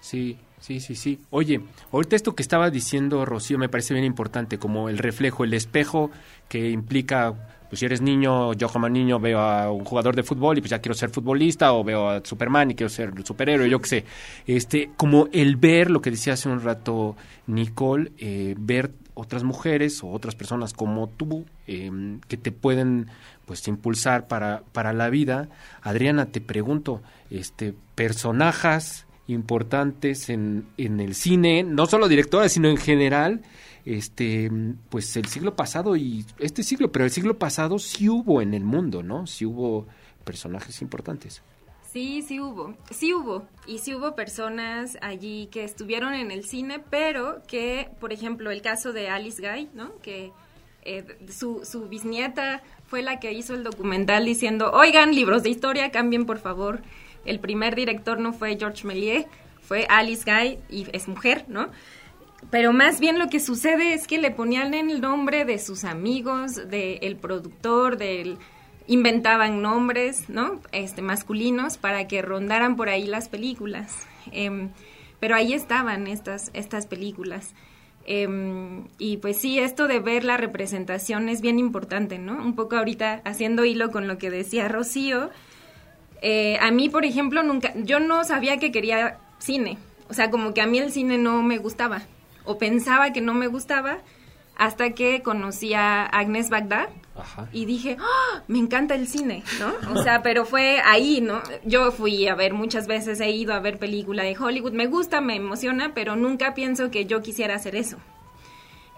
Sí, sí, sí, sí. Oye, ahorita esto que estaba diciendo Rocío me parece bien importante, como el reflejo, el espejo que implica pues si eres niño, yo como niño veo a un jugador de fútbol y pues ya quiero ser futbolista, o veo a Superman y quiero ser superhéroe, yo qué sé. Este, como el ver, lo que decía hace un rato Nicole, eh, ver otras mujeres o otras personas como tú em, que te pueden pues impulsar para, para la vida. Adriana, te pregunto, este, personajes importantes en, en el cine, no solo directoras, sino en general, este, pues el siglo pasado y este siglo, pero el siglo pasado sí hubo en el mundo, ¿no? Sí hubo personajes importantes. Sí, sí hubo, sí hubo, y sí hubo personas allí que estuvieron en el cine, pero que, por ejemplo, el caso de Alice Guy, ¿no? Que eh, su, su bisnieta fue la que hizo el documental diciendo, oigan, libros de historia, cambien por favor. El primer director no fue George Méliès, fue Alice Guy, y es mujer, ¿no? Pero más bien lo que sucede es que le ponían el nombre de sus amigos, del productor, del inventaban nombres, ¿no? Este, masculinos para que rondaran por ahí las películas. Em, pero ahí estaban estas, estas películas. Em, y pues sí, esto de ver la representación es bien importante, ¿no? Un poco ahorita haciendo hilo con lo que decía Rocío. Eh, a mí, por ejemplo, nunca, yo no sabía que quería cine. O sea, como que a mí el cine no me gustaba. O pensaba que no me gustaba hasta que conocí a Agnes Bagdad y dije, ¡Ah! me encanta el cine, ¿no? O sea, pero fue ahí, ¿no? Yo fui a ver muchas veces, he ido a ver película de Hollywood, me gusta, me emociona, pero nunca pienso que yo quisiera hacer eso.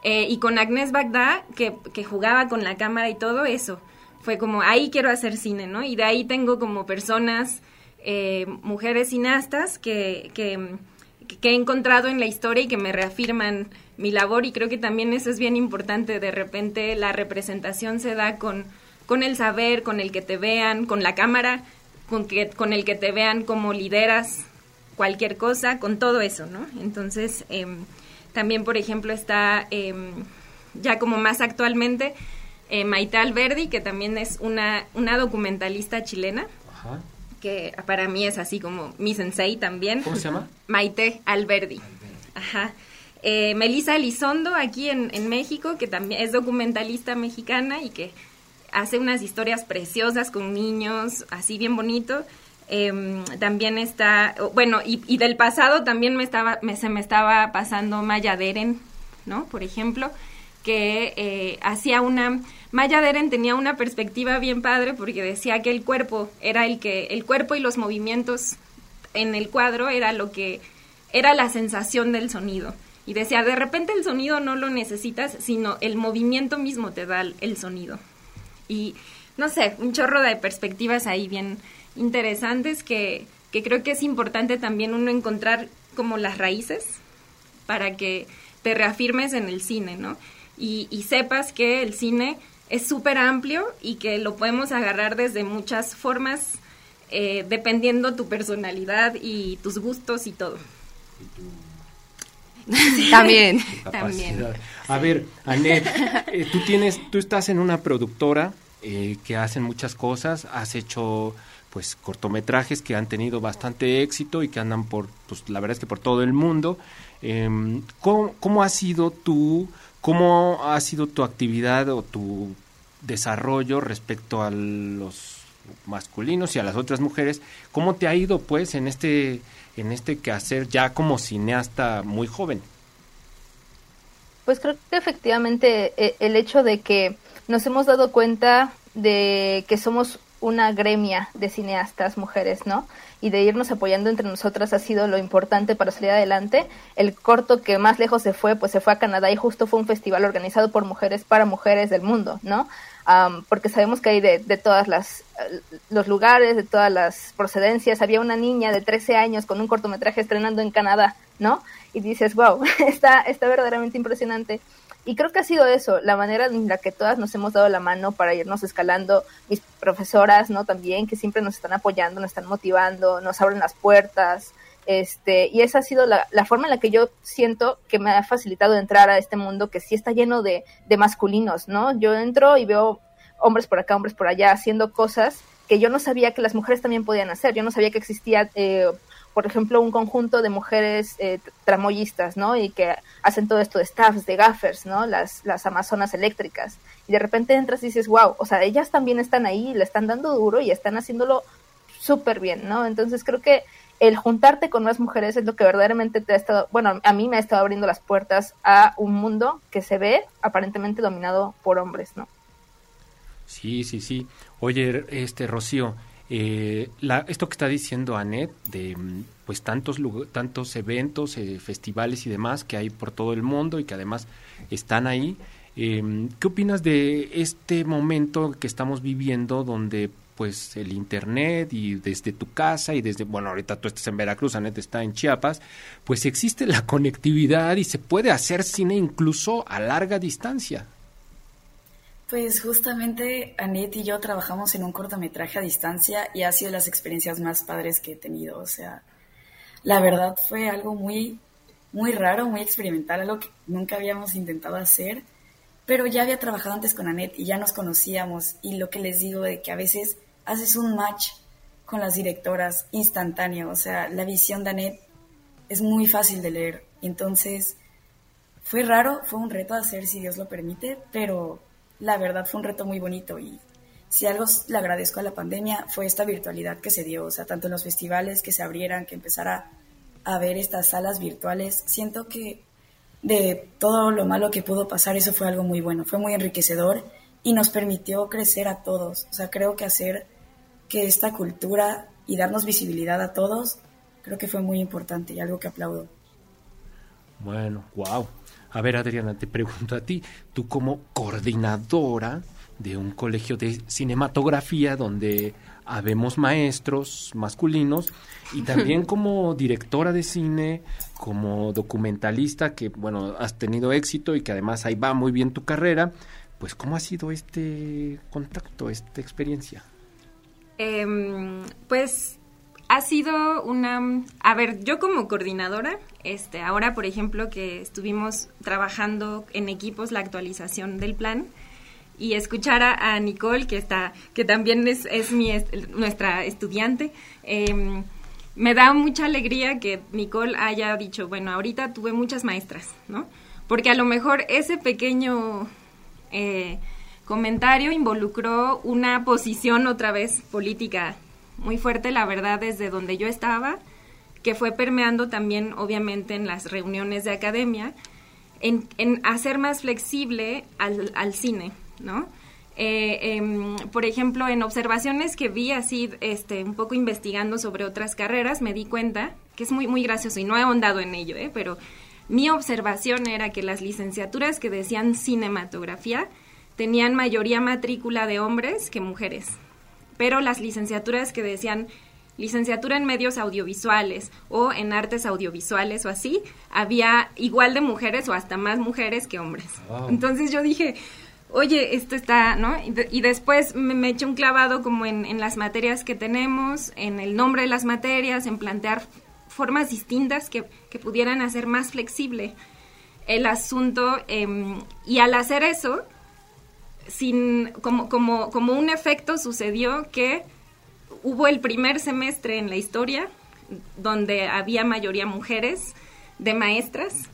Eh, y con Agnes Bagdad, que, que jugaba con la cámara y todo eso, fue como, ahí quiero hacer cine, ¿no? Y de ahí tengo como personas, eh, mujeres cineastas que, que, que he encontrado en la historia y que me reafirman mi labor y creo que también eso es bien importante. De repente la representación se da con, con el saber, con el que te vean, con la cámara, con, que, con el que te vean como lideras cualquier cosa, con todo eso, ¿no? Entonces, em, también, por ejemplo, está em, ya como más actualmente eh, Maite Alberdi, que también es una, una documentalista chilena. que para mí es así como mi sensei también. ¿Cómo se llama? Maite Alberdi. Ajá. Eh, Melissa Elizondo, aquí en, México, que también es documentalista mexicana y que hace unas historias preciosas con niños, así bien bonito. Em, también está, bueno, y, del pasado también me estaba, me, se me estaba pasando Maya Deren, ¿no? Por ejemplo, que eh, hacía una, Maya Deren tenía una perspectiva bien padre porque decía que el cuerpo era el que, el cuerpo y los movimientos en el cuadro era lo que, era la sensación del sonido. Y decía, de repente el sonido no lo necesitas, sino el movimiento mismo te da el sonido. Y no sé, un chorro de perspectivas ahí bien interesantes que, que creo que es importante también uno encontrar como las raíces para que te reafirmes en el cine, ¿no? Y, y sepas que el cine es súper amplio y que lo podemos agarrar desde muchas formas, eh, dependiendo tu personalidad y tus gustos y todo. También. También. A ver, Anet, eh, tú tienes, tú estás en una productora eh, que hacen muchas cosas, has hecho pues cortometrajes que han tenido bastante éxito y que andan por, pues la verdad es que por todo el mundo. Em, ¿cómo, ha sido tu, cómo ha sido tu actividad o tu desarrollo respecto a los masculinos y a las otras mujeres? ¿Cómo te ha ido pues en este en este quehacer ya como cineasta muy joven? Pues creo que efectivamente eh, el hecho de que nos hemos dado cuenta de que somos una gremia de cineastas mujeres, ¿no? Y de irnos apoyando entre nosotras ha sido lo importante para salir adelante. El corto que más lejos se fue, pues se fue a Canadá y justo fue un festival organizado por mujeres para mujeres del mundo, ¿no? porque sabemos que hay de, de todas las los lugares, de todas las procedencias. Había una niña de 13 años con un cortometraje estrenando en Canadá, ¿no? Y dices, wow, está, está verdaderamente impresionante. Y creo que ha sido eso, la manera en la que todas nos hemos dado la mano para irnos escalando, mis profesoras, ¿no? También, que siempre nos están apoyando, nos están motivando, nos abren las puertas, este, y esa ha sido la, forma en la que yo siento que me ha facilitado entrar a este mundo que sí está lleno de, de masculinos, ¿no? Yo entro y veo hombres por acá, hombres por allá, haciendo cosas que yo no sabía que las mujeres también podían hacer. Yo no sabía que existía, eh, por ejemplo, un conjunto de mujeres eh, tramoyistas, ¿no? Y que hacen todo esto de staffs, de gaffers, ¿no? Las, las amazonas eléctricas. Y de repente entras y dices, wow, o sea, ellas también están ahí, le están dando duro y están haciéndolo súper bien, ¿no? Entonces creo que el juntarte con más mujeres es lo que verdaderamente te ha estado, bueno, a mí me ha estado abriendo las puertas a un mundo que se ve aparentemente dominado por hombres, ¿no? Sí, sí, sí. Oye, este Rocío, eh, la, esto que está diciendo Anet de mm, pues tantos tantos eventos, eh, festivales y demás que hay por todo el mundo y que además están ahí. Eh, ¿Qué opinas de este momento que estamos viviendo donde pues el internet y desde tu casa y desde, bueno, ahorita tú estás en Veracruz, Anet está en Chiapas, pues existe la conectividad y se puede hacer cine incluso a larga distancia. Pues justamente Anet y yo trabajamos en un cortometraje a distancia y ha sido las experiencias más padres que he tenido. O sea, la verdad fue algo muy, muy raro, muy experimental, algo que nunca habíamos intentado hacer, pero ya había trabajado antes con Anet y ya nos conocíamos y lo que les digo de que a veces haces un match con las directoras instantáneo. O sea, la visión de Annette es muy fácil de leer. Entonces, fue raro, fue un reto hacer si Dios lo permite, pero la verdad fue un reto muy bonito y si algo le agradezco a la pandemia fue esta virtualidad que se dio, o sea, tanto en los festivales que se abrieran, que empezara a ver estas salas virtuales, siento que de todo lo malo que pudo pasar, eso fue algo muy bueno, fue muy enriquecedor y nos permitió crecer a todos. O sea, creo que hacer que esta cultura y darnos visibilidad a todos, creo que fue muy importante y algo que aplaudo. Bueno, wow. A ver, Adriana, te pregunto a ti, tú como coordinadora de un colegio de cinematografía donde habemos maestros masculinos y también como directora de cine, como documentalista que, bueno, has tenido éxito y que además ahí va muy bien tu carrera, pues ¿cómo ha sido este contacto, esta experiencia? Em, pues ha sido una... A ver, yo como coordinadora, este, ahora por ejemplo que estuvimos trabajando en equipos la actualización del plan y escuchar a, Nicole, que está, que también es, es mi, nuestra estudiante, em, me da mucha alegría que Nicole haya dicho, bueno, ahorita tuve muchas maestras, ¿no? Porque a lo mejor ese pequeño eh, comentario involucró una posición otra vez política muy fuerte, la verdad, desde donde yo estaba, que fue permeando también, obviamente, en las reuniones de academia, en, hacer más flexible al, cine, ¿no? Eh, em, por ejemplo, en observaciones que vi así, este, un poco investigando sobre otras carreras, me di cuenta que es muy, muy gracioso y no he ahondado en ello, ¿eh? pero mi observación era que las licenciaturas que decían cinematografía tenían mayoría matrícula de hombres que mujeres, pero las licenciaturas que decían licenciatura en medios audiovisuales o en artes audiovisuales o así, había igual de mujeres o hasta más mujeres que hombres. Entonces yo dije, oye, esto está, ¿no? Y, después me, eché un clavado como en, las materias que tenemos, en el nombre de las materias, en plantear formas distintas que, pudieran hacer más flexible el asunto. Em, y al hacer eso, sin, como, como, como un efecto sucedió que hubo el primer semestre en la historia donde había mayoría mujeres de maestras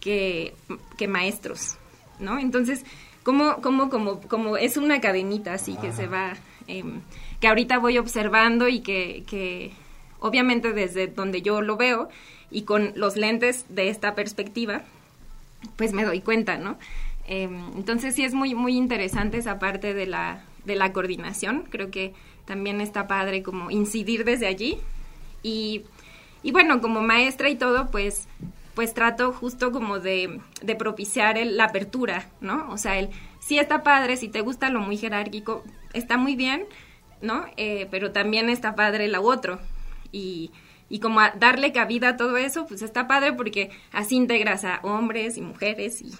que, que maestros, ¿no? Entonces, como, como, como, como es una cadenita así que se va, em, que ahorita voy observando y que, que obviamente desde donde yo lo veo y con los lentes de esta perspectiva, pues me doy cuenta, ¿no? Em, entonces sí es muy, muy interesante esa parte de la, de la coordinación. Creo que también está padre como incidir desde allí. Y, y bueno, como maestra y todo, pues, pues trato justo como de, de propiciar la apertura, ¿no? O sea, el sí está padre, si te gusta lo muy jerárquico, está muy bien, ¿no? Eh, pero también está padre lo otro y, y como darle cabida a todo eso, pues está padre porque así integras a hombres y mujeres y,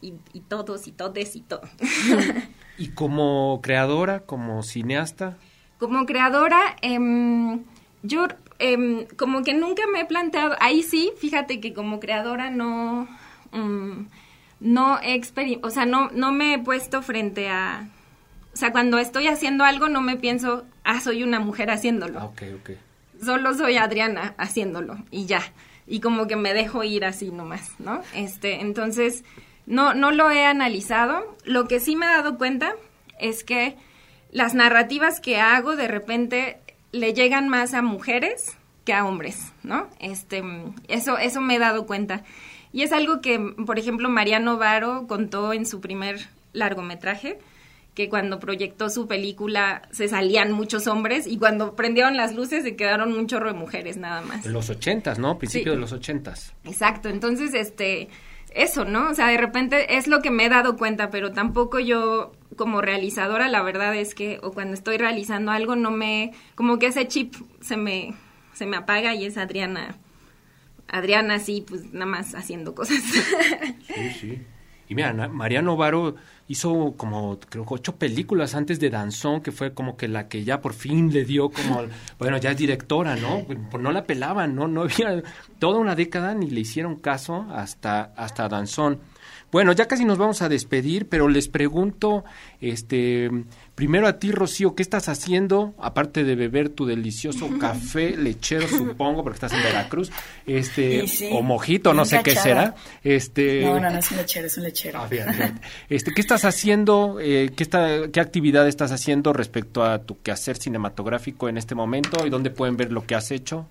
y, todos y todes y todo. ¿Y como creadora, como cineasta? Como creadora, em, yo em, como que nunca me he planteado, ahí sí, fíjate que como creadora no, mm, no he o sea, no, no me he puesto frente a, o sea, cuando estoy haciendo algo no me pienso, ah, soy una mujer haciéndolo. Ah, ok, ok solo soy Adriana haciéndolo y ya. Y como que me dejo ir así nomás, ¿no? Este, entonces, no, no lo he analizado. Lo que sí me he dado cuenta es que las narrativas que hago de repente le llegan más a mujeres que a hombres, ¿no? Este, eso, eso me he dado cuenta. Y es algo que, por ejemplo, Mariano Varo contó en su primer largometraje, que cuando proyectó su película se salían muchos hombres y cuando prendieron las luces se quedaron un chorro de mujeres nada más. Los ochentas, ¿no? Principio de los ochentas. Exacto, entonces, este, eso, ¿no? O sea, de repente es lo que me he dado cuenta, pero tampoco yo como realizadora, la verdad es que, o cuando estoy realizando algo, no me, como que ese chip se me, se me apaga y es Adriana, Adriana sí, pues nada más haciendo cosas. Sí, sí. Y mira, Mariano Varo hizo como, creo, ocho películas antes de Danzón, que fue como que la que ya por fin le dio como, bueno, ya es directora, ¿no? Pues no la pelaban, ¿no? No había toda una década ni le hicieron caso hasta, hasta Danzón. Bueno, ya casi nos vamos a despedir, pero les pregunto, este, primero a ti, Rocío, ¿qué estás haciendo? Aparte de beber tu delicioso café lechero, supongo, porque estás en Veracruz, este, o mojito, no sé qué será. Este, no, no, no es un lechero, es un lechero. Ah, este, ¿qué estás haciendo? Eh, ¿qué, está, ¿Qué actividad estás haciendo respecto a tu quehacer cinematográfico en este momento y dónde pueden ver lo que has hecho?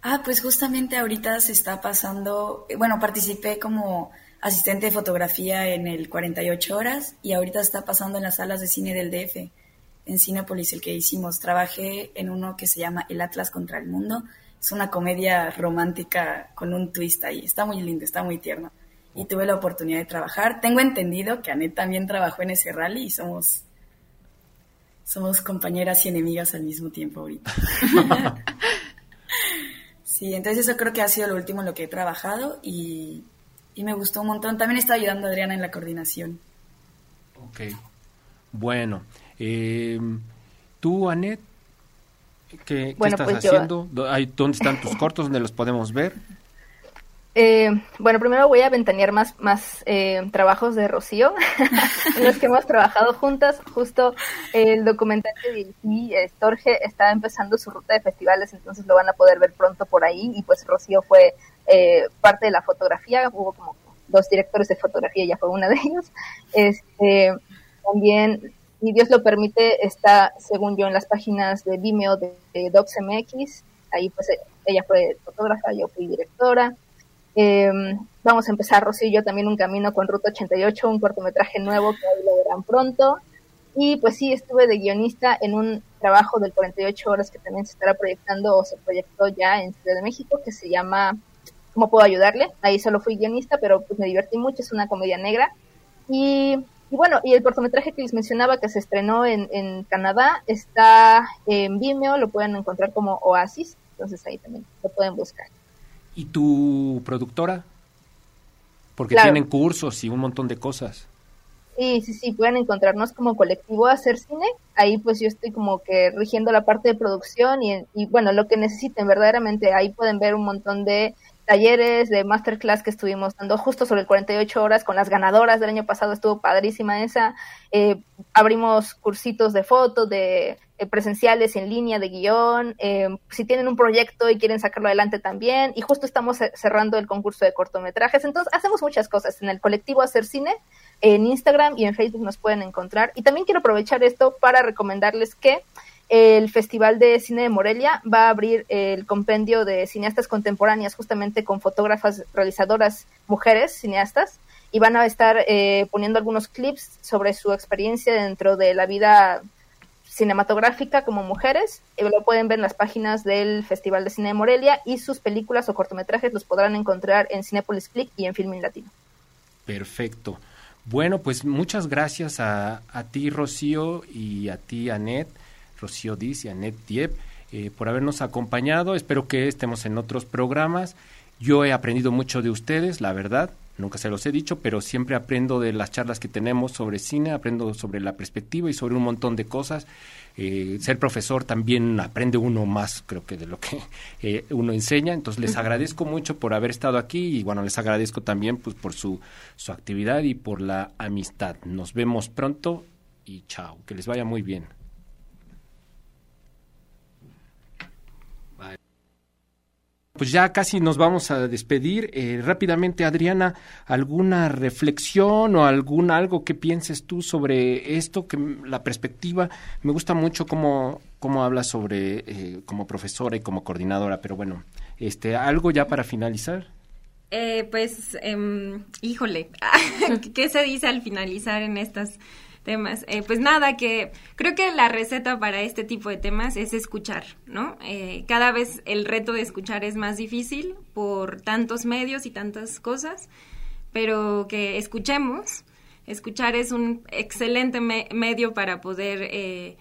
Ah, pues justamente ahorita se está pasando, eh, bueno, participé como asistente de fotografía en el 48 horas y ahorita está pasando en las salas de cine del DF, en Cinepolis, el que hicimos. Trabajé en uno que se llama El Atlas contra el Mundo. Es una comedia romántica con un twist ahí. Está muy lindo, está muy tierno. Y tuve la oportunidad de trabajar. Tengo entendido que Anet también trabajó en ese rally y somos, somos compañeras y enemigas al mismo tiempo ahorita. sí, entonces eso creo que ha sido lo último en lo que he trabajado y y me gustó un montón. También está ayudando Adriana en la coordinación. Ok. Bueno, eh, tú, Anet, ¿qué, estás pues haciendo? ¿Dónde están tus cortos? ¿Dónde los podemos ver? Eh, bueno, primero voy a ventanear más, más eh, trabajos de Rocío, en los que hemos trabajado juntas. Justo el documental que dirigí, Torge, está empezando su ruta de festivales, entonces lo van a poder ver pronto por ahí. Y pues Rocío fue eh, parte de la fotografía, hubo como dos directores de fotografía, ya fue una de ellos. Este, también, si Dios lo permite, está, según yo, en las páginas de Vimeo de, DocsMX, ahí pues ella fue fotógrafa, yo fui directora. Em, vamos a empezar, Rocío y yo, también un camino con Ruta 88, un cortometraje nuevo que ahí lo verán pronto. Y pues sí, estuve de guionista en un trabajo del 48 horas que también se estará proyectando o se proyectó ya en Ciudad de México, que se llama ¿Cómo puedo ayudarle? Ahí solo fui guionista, pero pues me divertí mucho, es una comedia negra. Y, bueno, y el cortometraje que les mencionaba que se estrenó en, en Canadá está en Vimeo, lo pueden encontrar como Oasis, entonces ahí también lo pueden buscar. ¿Y tu productora? Porque tienen cursos y un montón de cosas. Sí, sí, sí, pueden encontrarnos como colectivo a hacer cine. Ahí pues yo estoy como que rigiendo la parte de producción y, y bueno, lo que necesiten verdaderamente. Ahí pueden ver un montón de talleres de masterclass que estuvimos dando justo sobre el 48 horas con las ganadoras del año pasado, estuvo padrísima esa. Eh, abrimos cursitos de fotos, de eh, presenciales en línea, de guion. Eh, si tienen un proyecto y quieren sacarlo adelante también. Y justo estamos cerrando el concurso de cortometrajes. Entonces, hacemos muchas cosas en el colectivo Hacer Cine. En Instagram y en Facebook nos pueden encontrar. Y también quiero aprovechar esto para recomendarles que el Festival de Cine de Morelia va a abrir el compendio de cineastas contemporáneas justamente con fotógrafas realizadoras mujeres cineastas y van a estar eh, poniendo algunos clips sobre su experiencia dentro de la vida cinematográfica como mujeres. Y lo pueden ver en las páginas del Festival de Cine de Morelia y sus películas o cortometrajes los podrán encontrar en Cinepolis Click y en Filmin Latino. Perfecto. Bueno, pues muchas gracias a, a ti, Rocío, y a ti, Anet Rocío Diz y Annette Diep, eh, por habernos acompañado. Espero que estemos en otros programas. Yo he aprendido mucho de ustedes, la verdad, nunca se los he dicho, pero siempre aprendo de las charlas que tenemos sobre cine, aprendo sobre la perspectiva y sobre un montón de cosas. Eh, ser profesor también aprende uno más, creo que de lo que eh, uno enseña. Entonces les agradezco mucho por haber estado aquí y bueno, les agradezco también pues, por su, su actividad y por la amistad. Nos vemos pronto y chao, que les vaya muy bien. Pues ya casi nos vamos a despedir. Eh, rápidamente, Adriana, ¿alguna reflexión o algún algo que pienses tú sobre esto? Que la perspectiva, me gusta mucho cómo cómo hablas sobre eh, como profesora y como coordinadora, pero bueno, este, algo ya para finalizar. Eh, pues, em, híjole, ¿qué se dice al finalizar en estos temas? Eh, pues nada, que creo que la receta para este tipo de temas es escuchar, ¿no? Eh, cada vez el reto de escuchar es más difícil por tantos medios y tantas cosas, pero que escuchemos. Escuchar es un excelente medio para poder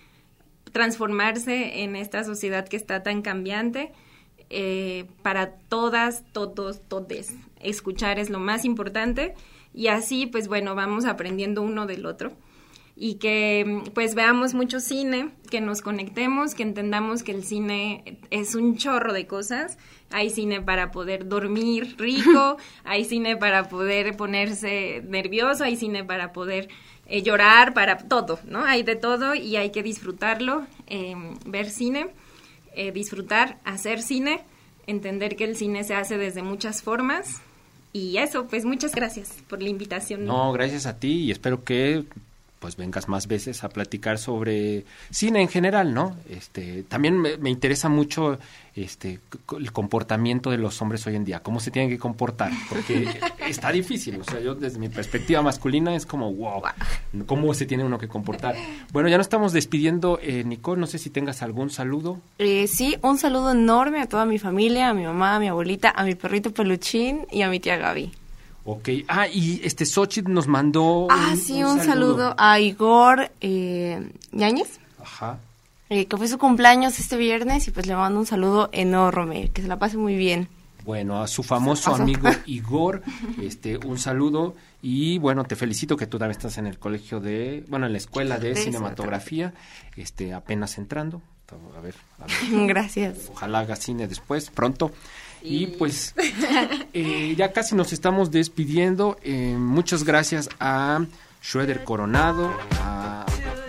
transformarse en esta sociedad que está tan cambiante eh, para todas, todos, todes. Escuchar es lo más importante y así, pues bueno, vamos aprendiendo uno del otro y que pues veamos mucho cine, que nos conectemos, que entendamos que el cine es un chorro de cosas. Hay cine para poder dormir rico, hay cine para poder ponerse nervioso, hay cine para poder eh, llorar, para todo, ¿no? Hay de todo y hay que disfrutarlo, eh, ver cine eh, disfrutar, hacer cine, entender que el cine se hace desde muchas formas. Y eso, pues muchas gracias por la invitación. No, gracias a ti y espero que pues vengas más veces a platicar sobre cine en general, ¿no? Este, también me, interesa mucho este el comportamiento de los hombres hoy en día, cómo se tienen que comportar, porque está difícil, o sea, yo desde mi perspectiva masculina es como, wow, cómo se tiene uno que comportar. Bueno, ya nos estamos despidiendo, eh, Nicole, no sé si tengas algún saludo. Eh, sí, un saludo enorme a toda mi familia, a mi mamá, a mi abuelita, a mi perrito peluchín y a mi tía Gaby. Ok, ah, y este Xochitl nos mandó. Ah, sí, un, saludo. a Igor eh, Ñañez. Ajá. Eh, que fue su cumpleaños este viernes y pues le mando un saludo enorme, que se la pase muy bien. Bueno, a su famoso amigo Igor, este, un saludo y bueno, te felicito que tú también estás en el colegio de, bueno, en la escuela de, cinematografía, este, apenas entrando. A ver, a ver. Gracias. Ojalá haga cine después, pronto. Y pues eh, ya casi nos estamos despidiendo. Eh, muchas gracias a Schroeder Coronado, a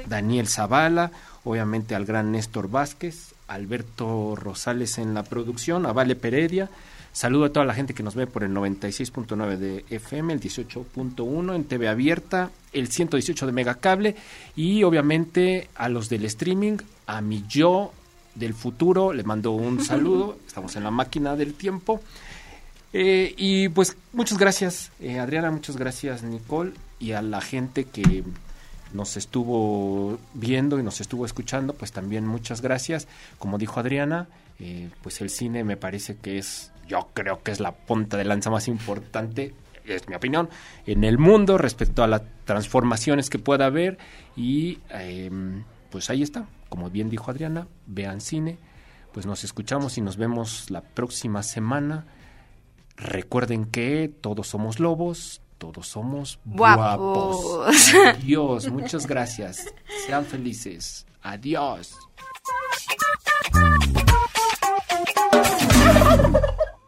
Daniel Zavala, obviamente al gran Néstor Vázquez, Alberto Rosales en la producción, a Vale Peredia. Saludo a toda la gente que nos ve por el 96.9 de FM, el 18.1 en TV Abierta, el 118 de Megacable y obviamente a los del streaming, a mi yo, del futuro, le mando un saludo, estamos en la máquina del tiempo. Eh, y pues muchas gracias eh, Adriana, muchas gracias Nicole y a la gente que nos estuvo viendo y nos estuvo escuchando, pues también muchas gracias. Como dijo Adriana, eh, pues el cine me parece que es, yo creo que es la punta de lanza más importante, es mi opinión, en el mundo respecto a las transformaciones que pueda haber y em, pues ahí está como bien dijo Adriana, vean cine, pues nos escuchamos y nos vemos la próxima semana. Recuerden que todos somos lobos, todos somos guapos. Adiós, muchas gracias. Sean felices. Adiós.